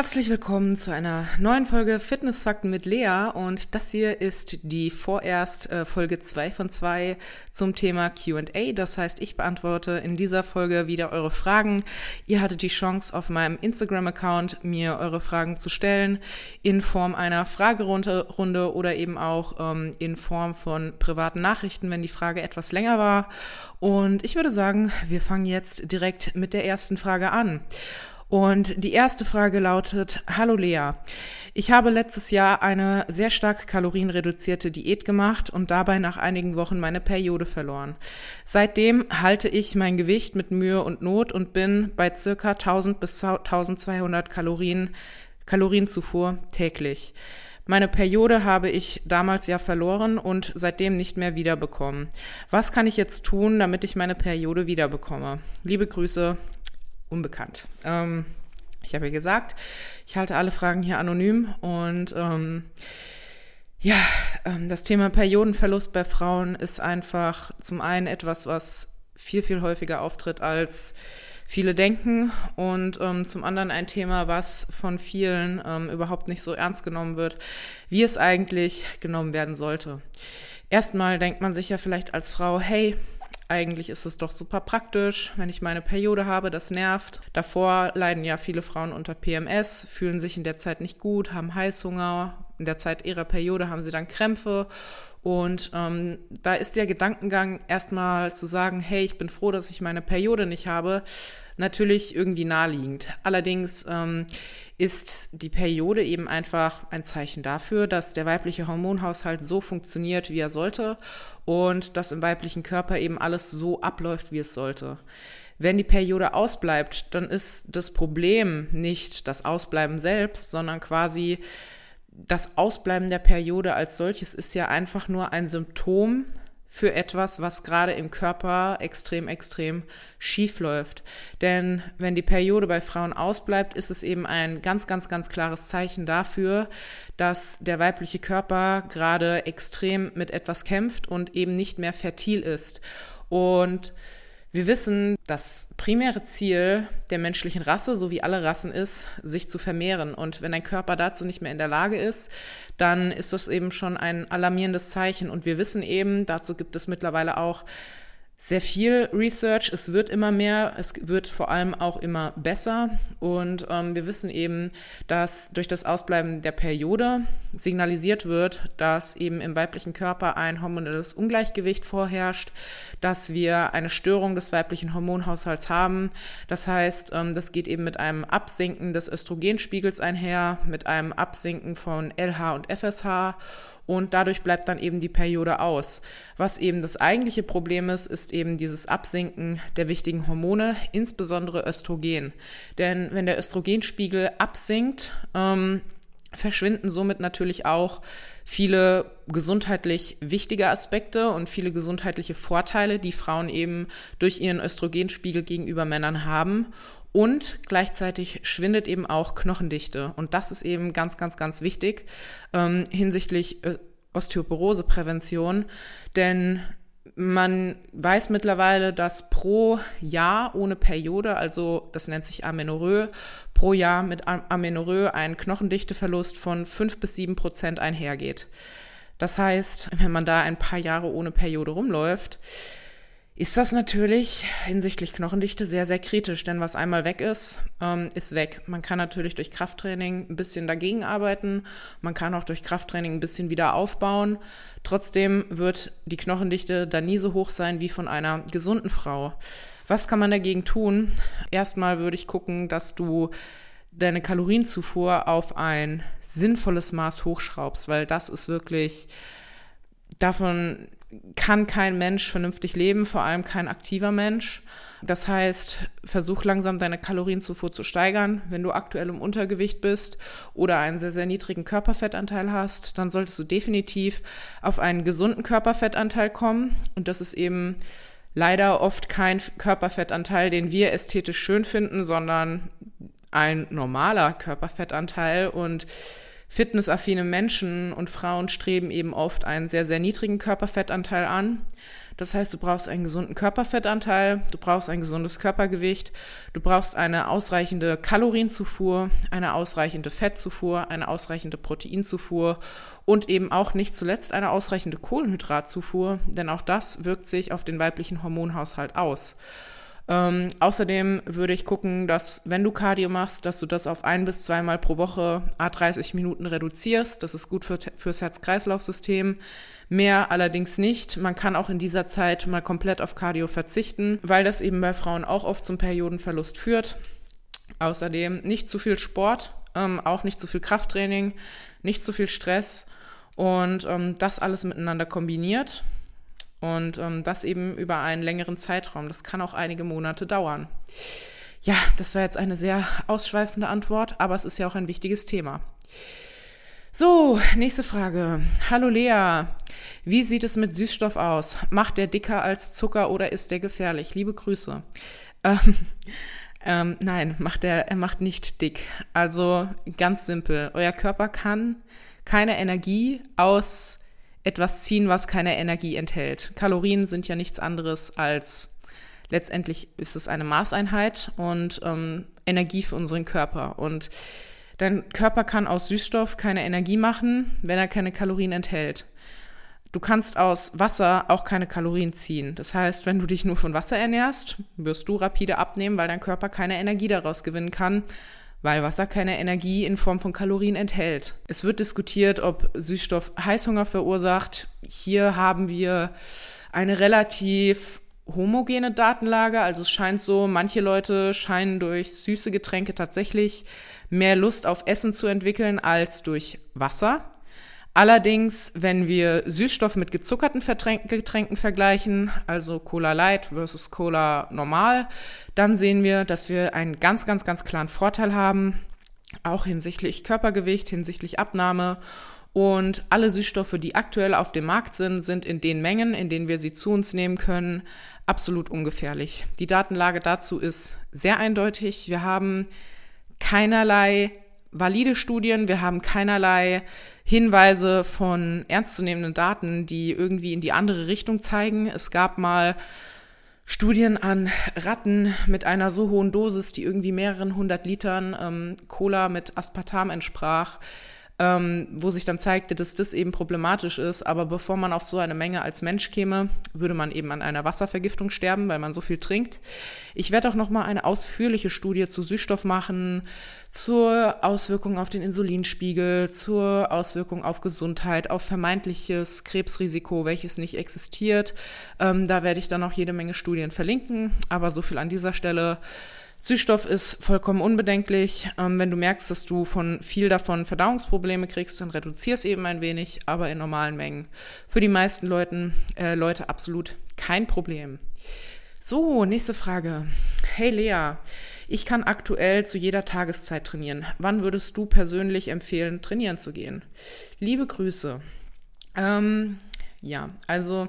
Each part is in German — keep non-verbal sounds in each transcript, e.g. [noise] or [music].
Herzlich willkommen zu einer neuen Folge Fitnessfakten mit Lea und das hier ist die vorerst äh, Folge 2 von 2 zum Thema Q&A. Das heißt, ich beantworte in dieser Folge wieder eure Fragen. Ihr hattet die Chance auf meinem Instagram-Account mir eure Fragen zu stellen in Form einer Fragerunde oder eben auch ähm, in Form von privaten Nachrichten, wenn die Frage etwas länger war. Und ich würde sagen, wir fangen jetzt direkt mit der ersten Frage an. Und die erste Frage lautet, Hallo Lea, ich habe letztes Jahr eine sehr stark kalorienreduzierte Diät gemacht und dabei nach einigen Wochen meine Periode verloren. Seitdem halte ich mein Gewicht mit Mühe und Not und bin bei circa 1000 bis 1200 Kalorien, Kalorienzufuhr täglich. Meine Periode habe ich damals ja verloren und seitdem nicht mehr wiederbekommen. Was kann ich jetzt tun, damit ich meine Periode wiederbekomme? Liebe Grüße, unbekannt. Ähm, ich habe ja gesagt, ich halte alle Fragen hier anonym und ähm, ja, ähm, das Thema Periodenverlust bei Frauen ist einfach zum einen etwas, was viel, viel häufiger auftritt als viele denken und ähm, zum anderen ein Thema, was von vielen ähm, überhaupt nicht so ernst genommen wird, wie es eigentlich genommen werden sollte. Erstmal denkt man sich ja vielleicht als Frau, hey, eigentlich ist es doch super praktisch, wenn ich meine Periode habe, das nervt. Davor leiden ja viele Frauen unter PMS, fühlen sich in der Zeit nicht gut, haben Heißhunger. In der Zeit ihrer Periode haben sie dann Krämpfe und ähm, da ist der Gedankengang erstmal zu sagen, hey, ich bin froh, dass ich meine Periode nicht habe, natürlich irgendwie naheliegend. Allerdings ähm, ist die Periode eben einfach ein Zeichen dafür, dass der weibliche Hormonhaushalt so funktioniert, wie er sollte und dass im weiblichen Körper eben alles so abläuft, wie es sollte. Wenn die Periode ausbleibt, dann ist das Problem nicht das Ausbleiben selbst, sondern quasi das Ausbleiben der Periode als solches ist ja einfach nur ein Symptom für etwas, was gerade im Körper extrem, extrem schief läuft. Denn wenn die Periode bei Frauen ausbleibt, ist es eben ein ganz, ganz, ganz klares Zeichen dafür, dass der weibliche Körper gerade extrem mit etwas kämpft und eben nicht mehr fertil ist. Und wir wissen, das primäre Ziel der menschlichen Rasse, so wie alle Rassen ist, sich zu vermehren. Und wenn ein Körper dazu nicht mehr in der Lage ist, dann ist das eben schon ein alarmierendes Zeichen. Und wir wissen eben, dazu gibt es mittlerweile auch sehr viel Research, es wird immer mehr, es wird vor allem auch immer besser. Und ähm, wir wissen eben, dass durch das Ausbleiben der Periode signalisiert wird, dass eben im weiblichen Körper ein hormonelles Ungleichgewicht vorherrscht, dass wir eine Störung des weiblichen Hormonhaushalts haben. Das heißt, ähm, das geht eben mit einem Absinken des Östrogenspiegels einher, mit einem Absinken von LH und FSH und dadurch bleibt dann eben die Periode aus. Was eben das eigentliche Problem ist, ist eben dieses Absinken der wichtigen Hormone, insbesondere Östrogen. Denn wenn der Östrogenspiegel absinkt, ähm, verschwinden somit natürlich auch viele gesundheitlich wichtige Aspekte und viele gesundheitliche Vorteile, die Frauen eben durch ihren Östrogenspiegel gegenüber Männern haben. Und gleichzeitig schwindet eben auch Knochendichte. Und das ist eben ganz, ganz, ganz wichtig ähm, hinsichtlich äh, Osteoporoseprävention. Denn man weiß mittlerweile, dass pro Jahr ohne Periode, also das nennt sich Amenorrhoe, pro Jahr mit Amenorrhoe ein Knochendichteverlust von fünf bis sieben Prozent einhergeht. Das heißt, wenn man da ein paar Jahre ohne Periode rumläuft, ist das natürlich hinsichtlich Knochendichte sehr, sehr kritisch, denn was einmal weg ist, ähm, ist weg. Man kann natürlich durch Krafttraining ein bisschen dagegen arbeiten, man kann auch durch Krafttraining ein bisschen wieder aufbauen. Trotzdem wird die Knochendichte da nie so hoch sein wie von einer gesunden Frau. Was kann man dagegen tun? Erstmal würde ich gucken, dass du deine Kalorienzufuhr auf ein sinnvolles Maß hochschraubst, weil das ist wirklich davon kann kein Mensch vernünftig leben, vor allem kein aktiver Mensch. Das heißt, versuch langsam deine Kalorienzufuhr zu steigern. Wenn du aktuell im Untergewicht bist oder einen sehr, sehr niedrigen Körperfettanteil hast, dann solltest du definitiv auf einen gesunden Körperfettanteil kommen. Und das ist eben leider oft kein Körperfettanteil, den wir ästhetisch schön finden, sondern ein normaler Körperfettanteil. Und fitnessaffine Menschen und Frauen streben eben oft einen sehr, sehr niedrigen Körperfettanteil an. Das heißt, du brauchst einen gesunden Körperfettanteil, du brauchst ein gesundes Körpergewicht, du brauchst eine ausreichende Kalorienzufuhr, eine ausreichende Fettzufuhr, eine ausreichende Proteinzufuhr und eben auch nicht zuletzt eine ausreichende Kohlenhydratzufuhr, denn auch das wirkt sich auf den weiblichen Hormonhaushalt aus. Ähm, außerdem würde ich gucken, dass wenn du Cardio machst, dass du das auf ein bis zweimal pro Woche a 30 Minuten reduzierst. Das ist gut für, fürs Herz-Kreislauf-System. Mehr allerdings nicht. Man kann auch in dieser Zeit mal komplett auf Cardio verzichten, weil das eben bei Frauen auch oft zum Periodenverlust führt. Außerdem nicht zu viel Sport, ähm, auch nicht zu viel Krafttraining, nicht zu viel Stress und ähm, das alles miteinander kombiniert und ähm, das eben über einen längeren Zeitraum. Das kann auch einige Monate dauern. Ja, das war jetzt eine sehr ausschweifende Antwort, aber es ist ja auch ein wichtiges Thema. So, nächste Frage. Hallo Lea. Wie sieht es mit Süßstoff aus? Macht der dicker als Zucker oder ist der gefährlich? Liebe Grüße. Ähm, ähm, nein, macht der, er macht nicht dick. Also ganz simpel. Euer Körper kann keine Energie aus etwas ziehen, was keine Energie enthält. Kalorien sind ja nichts anderes als letztendlich ist es eine Maßeinheit und ähm, Energie für unseren Körper. Und dein Körper kann aus Süßstoff keine Energie machen, wenn er keine Kalorien enthält. Du kannst aus Wasser auch keine Kalorien ziehen. Das heißt, wenn du dich nur von Wasser ernährst, wirst du rapide abnehmen, weil dein Körper keine Energie daraus gewinnen kann, weil Wasser keine Energie in Form von Kalorien enthält. Es wird diskutiert, ob Süßstoff Heißhunger verursacht. Hier haben wir eine relativ homogene Datenlage. Also es scheint so, manche Leute scheinen durch süße Getränke tatsächlich mehr Lust auf Essen zu entwickeln als durch Wasser. Allerdings, wenn wir Süßstoff mit gezuckerten Getränken vergleichen, also Cola Light versus Cola normal, dann sehen wir, dass wir einen ganz, ganz, ganz klaren Vorteil haben, auch hinsichtlich Körpergewicht, hinsichtlich Abnahme. Und alle Süßstoffe, die aktuell auf dem Markt sind, sind in den Mengen, in denen wir sie zu uns nehmen können, absolut ungefährlich. Die Datenlage dazu ist sehr eindeutig. Wir haben keinerlei valide Studien, wir haben keinerlei Hinweise von ernstzunehmenden Daten, die irgendwie in die andere Richtung zeigen. Es gab mal Studien an Ratten mit einer so hohen Dosis, die irgendwie mehreren hundert Litern ähm, Cola mit Aspartam entsprach, ähm, wo sich dann zeigte, dass das eben problematisch ist. Aber bevor man auf so eine Menge als Mensch käme, würde man eben an einer Wasservergiftung sterben, weil man so viel trinkt. Ich werde auch noch mal eine ausführliche Studie zu Süßstoff machen, zur Auswirkung auf den Insulinspiegel, zur Auswirkung auf Gesundheit, auf vermeintliches Krebsrisiko, welches nicht existiert. Ähm, da werde ich dann auch jede Menge Studien verlinken. Aber so viel an dieser Stelle. Süßstoff ist vollkommen unbedenklich. Ähm, wenn du merkst, dass du von viel davon Verdauungsprobleme kriegst, dann reduzier es eben ein wenig, aber in normalen Mengen. Für die meisten Leuten, äh, Leute absolut kein Problem. So, nächste Frage. Hey Lea, ich kann aktuell zu jeder Tageszeit trainieren. Wann würdest du persönlich empfehlen, trainieren zu gehen? Liebe Grüße. Ähm, ja, also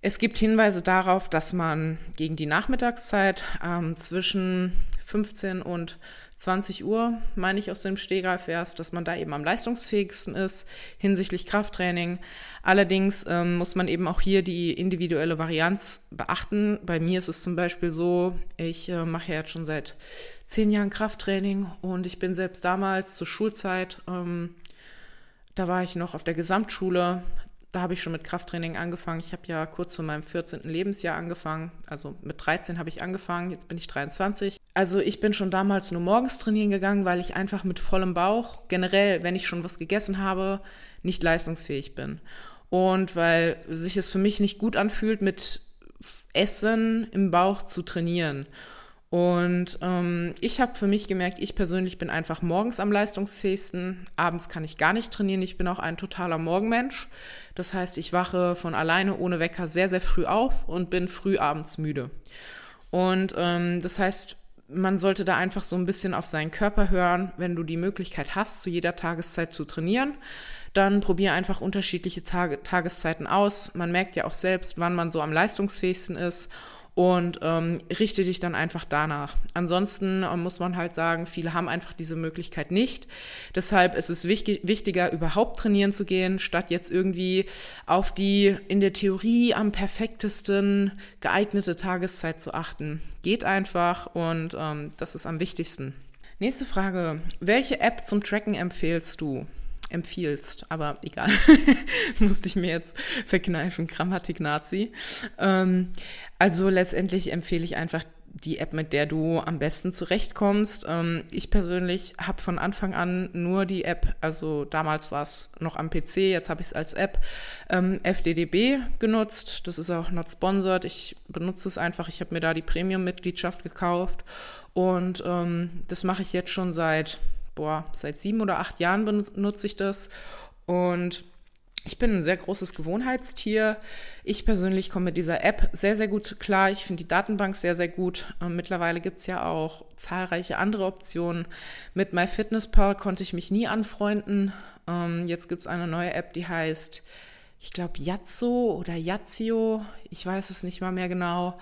es gibt Hinweise darauf, dass man gegen die Nachmittagszeit ähm, zwischen 15 und 20 Uhr, meine ich aus dem Stehgreif erst, dass man da eben am leistungsfähigsten ist hinsichtlich Krafttraining. Allerdings ähm, muss man eben auch hier die individuelle Varianz beachten. Bei mir ist es zum Beispiel so, ich äh, mache ja jetzt schon seit zehn Jahren Krafttraining und ich bin selbst damals zur Schulzeit, ähm, da war ich noch auf der Gesamtschule, da habe ich schon mit Krafttraining angefangen. Ich habe ja kurz vor meinem 14. Lebensjahr angefangen. Also mit 13 habe ich angefangen, jetzt bin ich 23. Also ich bin schon damals nur morgens trainieren gegangen, weil ich einfach mit vollem Bauch, generell, wenn ich schon was gegessen habe, nicht leistungsfähig bin. Und weil sich es für mich nicht gut anfühlt, mit Essen im Bauch zu trainieren. Und ähm, ich habe für mich gemerkt, ich persönlich bin einfach morgens am leistungsfähigsten. Abends kann ich gar nicht trainieren. Ich bin auch ein totaler Morgenmensch. Das heißt, ich wache von alleine ohne Wecker sehr, sehr früh auf und bin früh abends müde. Und ähm, das heißt, man sollte da einfach so ein bisschen auf seinen Körper hören. Wenn du die Möglichkeit hast, zu jeder Tageszeit zu trainieren, dann probier einfach unterschiedliche Tage, Tageszeiten aus. Man merkt ja auch selbst, wann man so am leistungsfähigsten ist und ähm, richte dich dann einfach danach. Ansonsten äh, muss man halt sagen, viele haben einfach diese Möglichkeit nicht. Deshalb ist es wichtig, wichtiger, überhaupt trainieren zu gehen, statt jetzt irgendwie auf die in der Theorie am perfektesten geeignete Tageszeit zu achten. Geht einfach und ähm, das ist am wichtigsten. Nächste Frage. Welche App zum Tracken empfehlst du? Empfiehlst, aber egal, [laughs] musste ich mir jetzt verkneifen, Grammatik-Nazi. Ähm, also letztendlich empfehle ich einfach die App, mit der du am besten zurechtkommst. Ähm, ich persönlich habe von Anfang an nur die App, also damals war es noch am PC, jetzt habe ich es als App, ähm, FDDB genutzt. Das ist auch not sponsored. Ich benutze es einfach. Ich habe mir da die Premium-Mitgliedschaft gekauft und ähm, das mache ich jetzt schon seit boah, seit sieben oder acht Jahren benutze ich das und ich bin ein sehr großes Gewohnheitstier. Ich persönlich komme mit dieser App sehr, sehr gut klar. Ich finde die Datenbank sehr, sehr gut. Ähm, mittlerweile gibt es ja auch zahlreiche andere Optionen. Mit MyFitnessPal konnte ich mich nie anfreunden. Ähm, jetzt gibt es eine neue App, die heißt, ich glaube, Yazzo oder Yazio. Ich weiß es nicht mal mehr genau.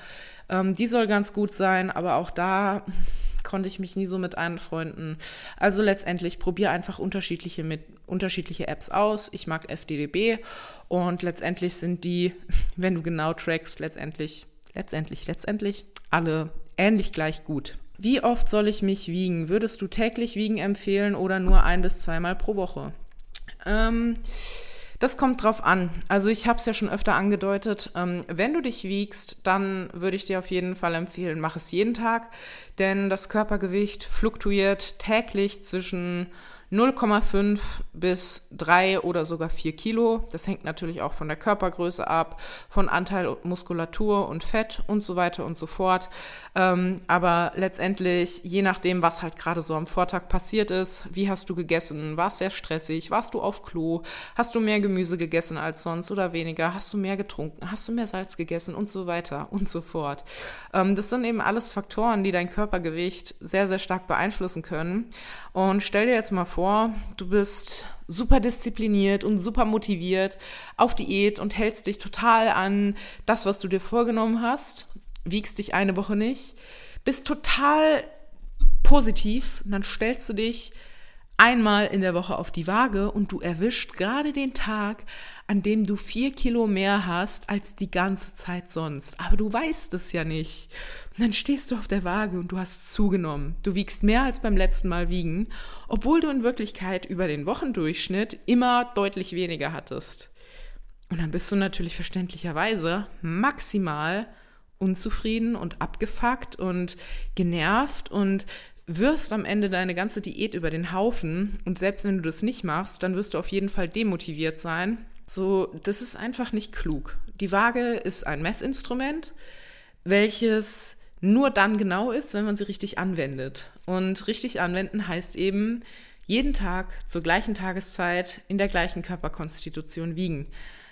Ähm, die soll ganz gut sein, aber auch da konnte ich mich nie so mit anfreunden. Also letztendlich probiere einfach unterschiedliche, mit, unterschiedliche Apps aus. Ich mag FDDB und letztendlich sind die, [laughs] wenn du genau trackst, letztendlich, letztendlich, letztendlich alle ähnlich gleich gut. Wie oft soll ich mich wiegen? Würdest du täglich wiegen empfehlen oder nur ein bis zweimal pro Woche? Ähm, das kommt drauf an. Also ich habe es ja schon öfter angedeutet. Ähm, wenn du dich wiegst, dann würde ich dir auf jeden Fall empfehlen, mach es jeden Tag, denn das Körpergewicht fluktuiert täglich zwischen 0,5 bis 3 oder sogar 4 Kilo. Das hängt natürlich auch von der Körpergröße ab, von Anteil Muskulatur und Fett und so weiter und so fort. Ähm, aber letztendlich, je nachdem, was halt gerade so am Vortag passiert ist, wie hast du gegessen? War es sehr stressig? Warst du auf Klo? Hast du mehr Gemüse gegessen als sonst oder weniger? Hast du mehr getrunken? Hast du mehr Salz gegessen? Und so weiter [laughs] und so fort. Ähm, das sind eben alles Faktoren, die dein Körpergewicht sehr, sehr stark beeinflussen können. Und stell dir jetzt mal vor, du bist super diszipliniert und super motiviert auf Diät und hältst dich total an das, was du dir vorgenommen hast, wiegst dich eine Woche nicht, bist total positiv. Und dann stellst du dich einmal in der Woche auf die Waage und du erwischt gerade den Tag, an dem du vier Kilo mehr hast als die ganze Zeit sonst. Aber du weißt es ja nicht. Und dann stehst du auf der Waage und du hast zugenommen. Du wiegst mehr als beim letzten Mal wiegen, obwohl du in Wirklichkeit über den Wochendurchschnitt immer deutlich weniger hattest. Und dann bist du natürlich verständlicherweise maximal unzufrieden und abgefuckt und genervt und wirst am Ende deine ganze Diät über den Haufen und selbst wenn du das nicht machst, dann wirst du auf jeden Fall demotiviert sein. So, das ist einfach nicht klug. Die Waage ist ein Messinstrument, welches nur dann genau ist, wenn man sie richtig anwendet. Und richtig anwenden heißt eben jeden Tag zur gleichen Tageszeit in der gleichen Körperkonstitution wiegen.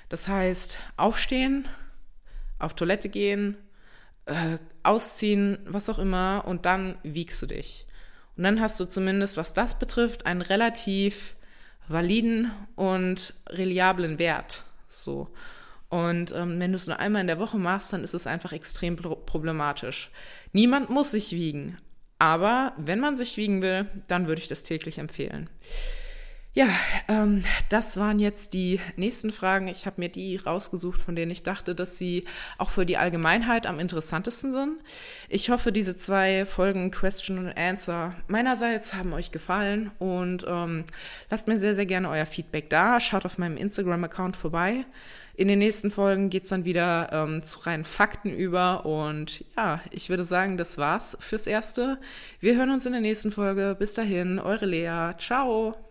Das heißt, aufstehen, auf Toilette gehen, äh, ausziehen, was auch immer, und dann wiegst du dich. Und dann hast du zumindest, was das betrifft, einen relativ validen und reliablen Wert. So. Und ähm, wenn du es nur einmal in der Woche machst, dann ist es einfach extrem problematisch. Niemand muss sich wiegen. Aber wenn man sich wiegen will, dann würde ich das täglich empfehlen. Ja, ähm, das waren jetzt die nächsten Fragen. Ich habe mir die rausgesucht, von denen ich dachte, dass sie auch für die Allgemeinheit am interessantesten sind. Ich hoffe, diese zwei Folgen Question und Answer meinerseits haben euch gefallen und ähm, lasst mir sehr, sehr gerne euer Feedback da. Schaut auf meinem Instagram-Account vorbei. In den nächsten Folgen geht's dann wieder ähm, zu reinen Fakten über. Und ja, ich würde sagen, das war's fürs Erste. Wir hören uns in der nächsten Folge. Bis dahin, eure Lea. Ciao.